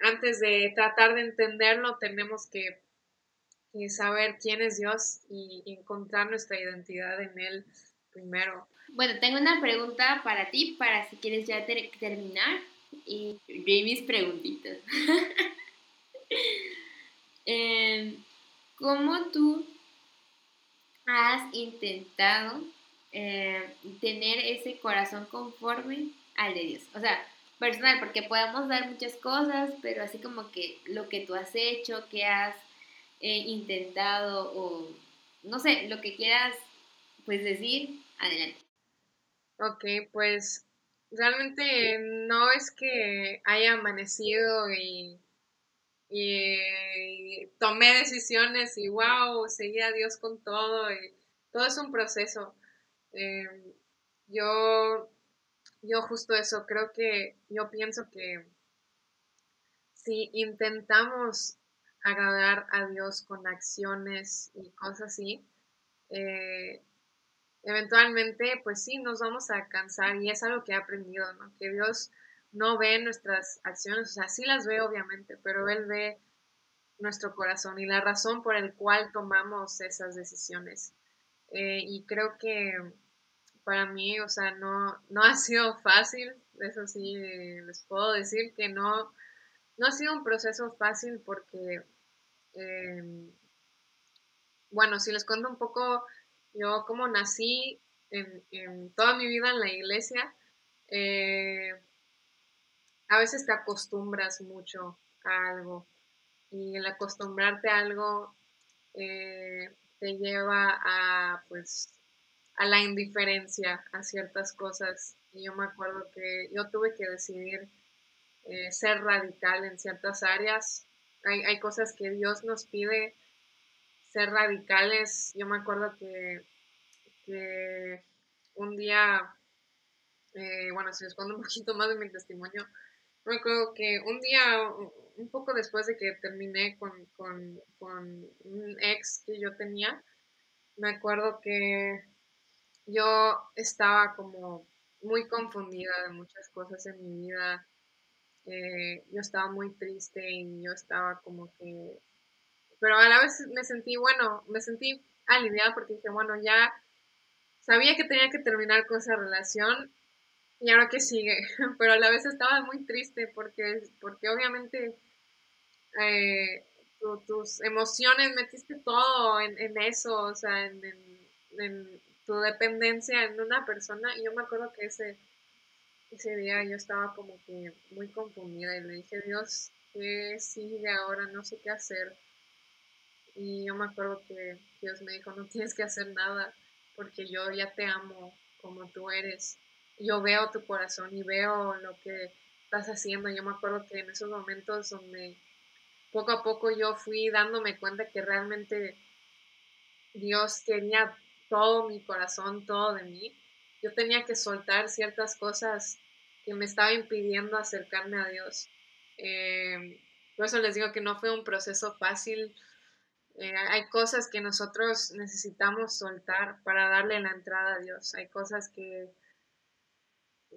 antes de tratar de entenderlo, tenemos que, saber quién es Dios y encontrar nuestra identidad en Él primero. Bueno, tengo una pregunta para ti, para si quieres ya terminar. Y mis preguntitas. Em, ¿Cómo tú has intentado eh, tener ese corazón conforme al de Dios. O sea, personal, porque podemos dar muchas cosas, pero así como que lo que tú has hecho, que has eh, intentado o no sé, lo que quieras pues decir, adelante. Ok, pues realmente no es que haya amanecido y, y, tomé decisiones y wow, seguí a Dios con todo y todo es un proceso. Em, yo, yo justo eso, creo que yo pienso que si intentamos agradar a Dios con acciones y cosas así, eh, eventualmente, pues sí, nos vamos a cansar y es algo que he aprendido, ¿no? Que Dios no ve nuestras acciones, o sea, sí las ve obviamente, pero Él ve nuestro corazón y la razón por el cual tomamos esas decisiones. Eh, y creo que para mí, o sea, no, no ha sido fácil, eso sí les puedo decir que no, no ha sido un proceso fácil porque, em, bueno, si les cuento un poco, yo como nací en, toda mi vida en la iglesia, eh, a veces te acostumbras mucho a algo y el acostumbrarte a algo eh, te lleva a, pues, a la indiferencia a ciertas cosas. Y yo me acuerdo que yo tuve que decidir eh, ser radical en ciertas áreas. Hay, hay, cosas que Dios nos pide ser radicales. Yo me acuerdo que, un día, eh, bueno, si les cuento un poquito más de mi testimonio, me acuerdo que un día, un poco después de que terminé con, con, un ex que yo tenía, me acuerdo que yo estaba como muy confundida de muchas cosas en mi vida. Yo estaba muy triste y yo estaba como que... Pero a la vez me sentí, bueno, me sentí aliviada porque dije, bueno, ya sabía que tenía que terminar con esa relación y ahora que sigue. Pero a la vez estaba muy triste porque, porque obviamente eh, tus emociones, metiste todo en, eso, o sea, en, en, tu dependencia en una persona. Y yo me acuerdo que ese, ese día yo estaba como que muy confundida y le dije, Dios, ¿qué sigue ahora? No sé qué hacer. Y yo me acuerdo que Dios me dijo, no tienes que hacer nada porque yo ya te amo como tú eres. Yo veo tu corazón y veo lo que estás haciendo. Yo me acuerdo que en esos momentos donde poco a poco yo fui dándome cuenta que realmente Dios tenía todo mi corazón, todo de mí. Yo tenía que soltar ciertas cosas que me estaba impidiendo acercarme a Dios. Eh, por eso les digo que no fue un proceso fácil. Eh, hay cosas que nosotros necesitamos soltar para darle la entrada a Dios. Hay cosas que,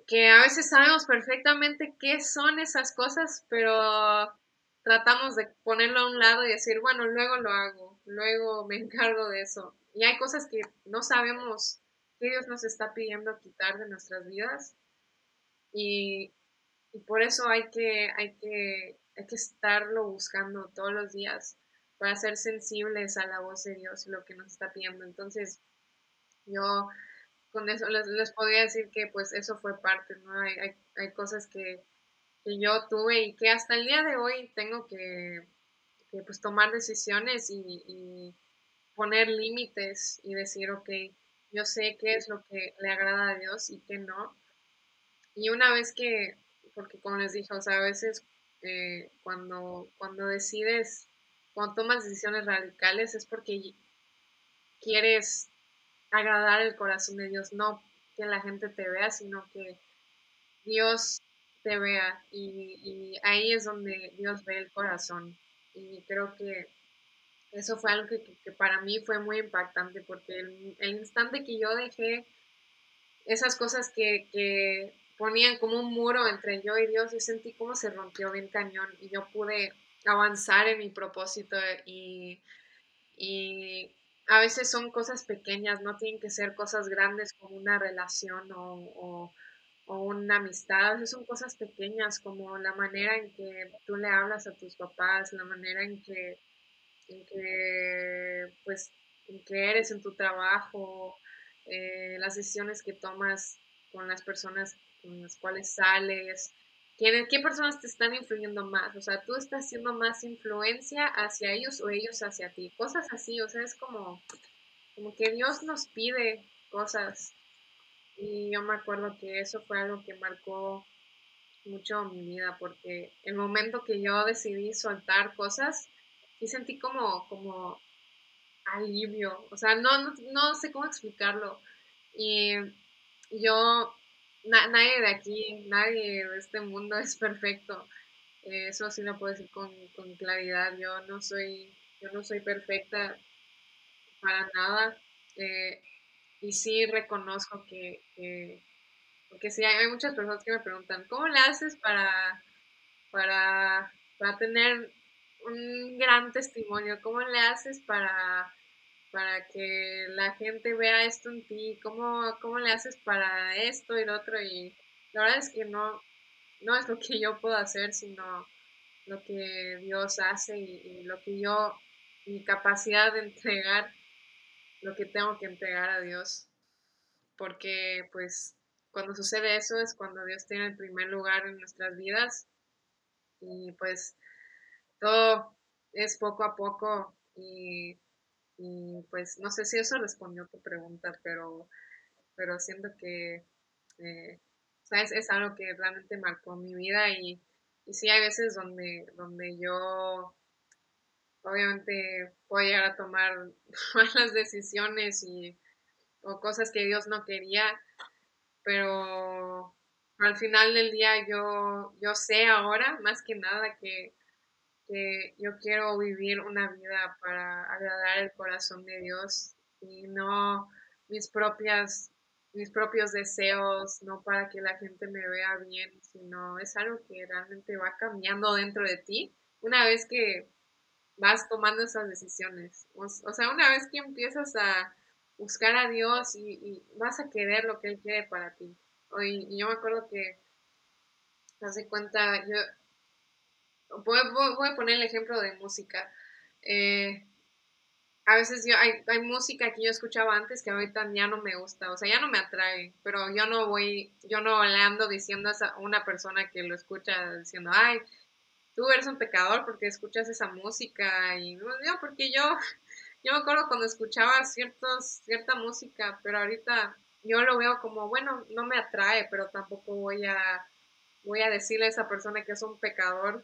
que a veces sabemos perfectamente qué son esas cosas, pero tratamos de ponerlo a un lado y decir, bueno, luego lo hago, luego me encargo de eso. Y hay cosas que no sabemos qué Dios nos está pidiendo quitar de nuestras vidas. Y, por eso hay que, hay, que, hay que estarlo buscando todos los días para ser sensibles a la voz de Dios y lo que nos está pidiendo. Entonces, yo con eso les, les podría decir que pues eso fue parte, ¿no? Hay, hay, hay cosas que, que yo tuve y que hasta el día de hoy tengo que, pues tomar decisiones y, poner límites y decir, ok, yo sé qué es lo que le agrada a Dios y qué no. Y una vez que, porque como les dije, o sea, a veces eh, cuando, cuando decides, cuando tomas decisiones radicales es porque quieres agradar el corazón de Dios, no que la gente te vea, sino que Dios te vea y, ahí es donde Dios ve el corazón. Y creo que eso fue algo que, para mí fue muy impactante porque el, instante que yo dejé esas cosas que, ponían como un muro entre yo y Dios, yo sentí como se rompió bien cañón y yo pude avanzar en mi propósito y, y a veces son cosas pequeñas, no tienen que ser cosas grandes como una relación o una amistad, veces son cosas pequeñas como la manera en que tú le hablas a tus papás, la manera en que, en que pues, en que eres en tu trabajo, eh, las decisiones que tomas con las personas con las cuales sales, ¿Qué, ¿qué personas te están influyendo más? O sea, tú estás haciendo más influencia hacia ellos o ellos hacia ti. Cosas así, o sea, es como, como que Dios nos pide cosas y yo me acuerdo que eso fue algo que marcó mucho mi vida, porque el momento que yo decidí soltar cosas, sí sentí como, como alivio, o sea, no, no, sé cómo explicarlo. Y yo, nadie de aquí, nadie de este mundo es perfecto. eso sí lo puedo decir con, con, claridad. Yo no soy, yo no soy perfecta para nada. Eh, y sí reconozco que, porque sí hay muchas personas que me preguntan, ¿cómo le haces para, para, para tener un gran testimonio? ¿Cómo le haces para, para que la gente vea esto en ti? ¿Cómo, ¿Cómo le haces para esto y lo otro? Y la verdad es que no, no es lo que yo puedo hacer, sino lo que Dios hace y lo que yo, mi capacidad de entregar lo que tengo que entregar a Dios, porque pues cuando sucede eso es cuando Dios tiene el primer lugar en nuestras vidas y pues todo es poco a poco y, pues no sé si eso respondió tu pregunta, pero, pero siento que eh, es, algo que realmente marcó mi vida y, y sí hay veces donde, donde yo obviamente puedo llegar a tomar malas decisiones y, o cosas que Dios no quería, pero al final del día yo, yo sé ahora, más que nada, que, que yo quiero vivir una vida para agradar el corazón de Dios y no mis propias mis propios deseos, no para que la gente me vea bien, sino es algo que realmente va cambiando dentro de ti. Una vez que vas tomando esas decisiones. O, sea, una vez que empiezas a buscar a Dios y, vas a querer lo que Él quiere para ti. Y, yo me acuerdo que, hace cuenta, yo voy, a poner el ejemplo de música. Eh, a veces yo, hay, hay, música que yo escuchaba antes que ahorita ya no me gusta, o sea, ya no me atrae, pero yo no voy, yo no le ando diciendo a una persona que lo escucha diciendo, ay, tú eres un pecador porque escuchas esa música y no, porque yo, yo me acuerdo cuando escuchaba ciertos, cierta música, pero ahorita yo lo veo como, bueno, no me atrae, pero tampoco voy a, voy a decirle a esa persona que es un pecador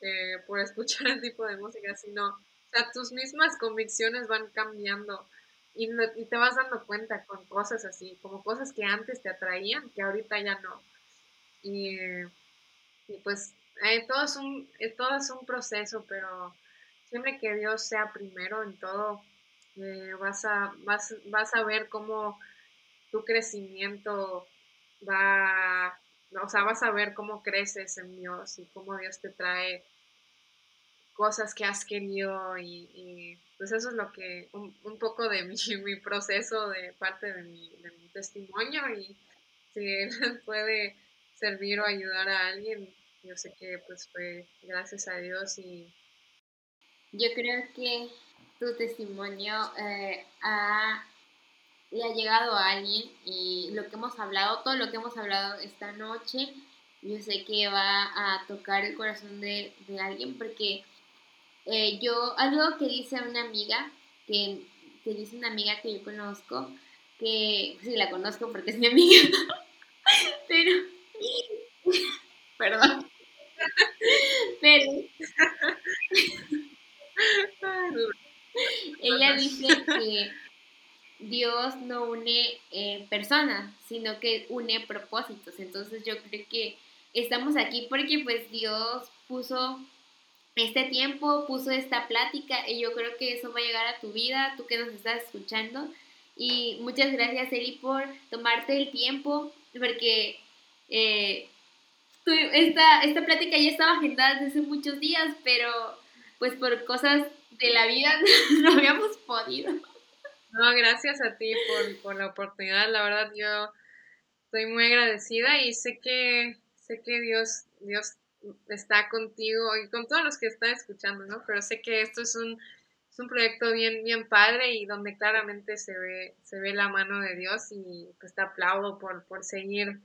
eh, por escuchar el tipo de música, sino, sea, tus mismas convicciones van cambiando y, te vas dando cuenta con cosas así, como cosas que antes te atraían, que ahorita ya no. Y, pues eh, todo, es un, eh, todo es un proceso, pero siempre que Dios sea primero en todo, eh, vas, a, vas, vas a ver cómo tu crecimiento va, o sea, vas a ver cómo creces en Dios y cómo Dios te trae cosas que has querido y, pues eso es lo que, un, poco de mi, mi, proceso de parte de mi, de mi testimonio y si él puede servir o ayudar a alguien, yo sé que pues fue gracias a Dios y... Yo creo que tu testimonio eh, ha, le ha llegado a alguien y lo que hemos hablado, todo lo que hemos hablado esta noche, yo sé que va a tocar el corazón de, de alguien porque eh, yo, algo que dice una amiga, que, que, dice una amiga que yo conozco, que sí la conozco porque es mi amiga, pero, perdón, pero, ella dice que Dios no une eh, personas, sino que une propósitos. Entonces yo creo que estamos aquí porque pues Dios puso este tiempo, puso esta plática y yo creo que eso va a llegar a tu vida, tú que nos estás escuchando. Y muchas gracias, Eli, por tomarte el tiempo, porque eh, esta, esta plática ya estaba agendada desde hace muchos días, pero pues por cosas de la vida no habíamos podido. No, gracias a ti por, por la oportunidad. La verdad, yo estoy muy agradecida y sé que, sé que Dios, Dios está contigo y con todos los que están escuchando, ¿no? Pero sé que esto es un, es un proyecto bien, bien padre y donde claramente se ve, se ve la mano de Dios y pues te aplaudo por, por seguir,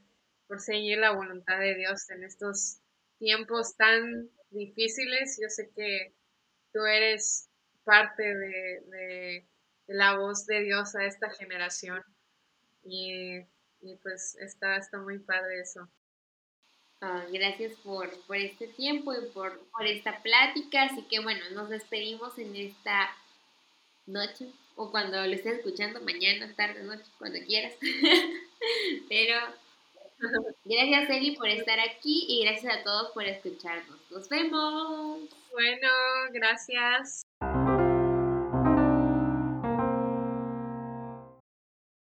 por seguir la voluntad de Dios en estos tiempos tan difíciles. Yo sé que tú eres parte de, de, la voz de Dios a esta generación y, y pues está, está muy padre eso. Ah, gracias por, por, este tiempo y por, por, esta plática. Así que bueno, nos despedimos en esta noche o cuando lo estés escuchando, mañana, tarde, noche, cuando quieras. Pero gracias Eli por estar aquí y gracias a todos por escucharnos. Nos vemos. Bueno, gracias.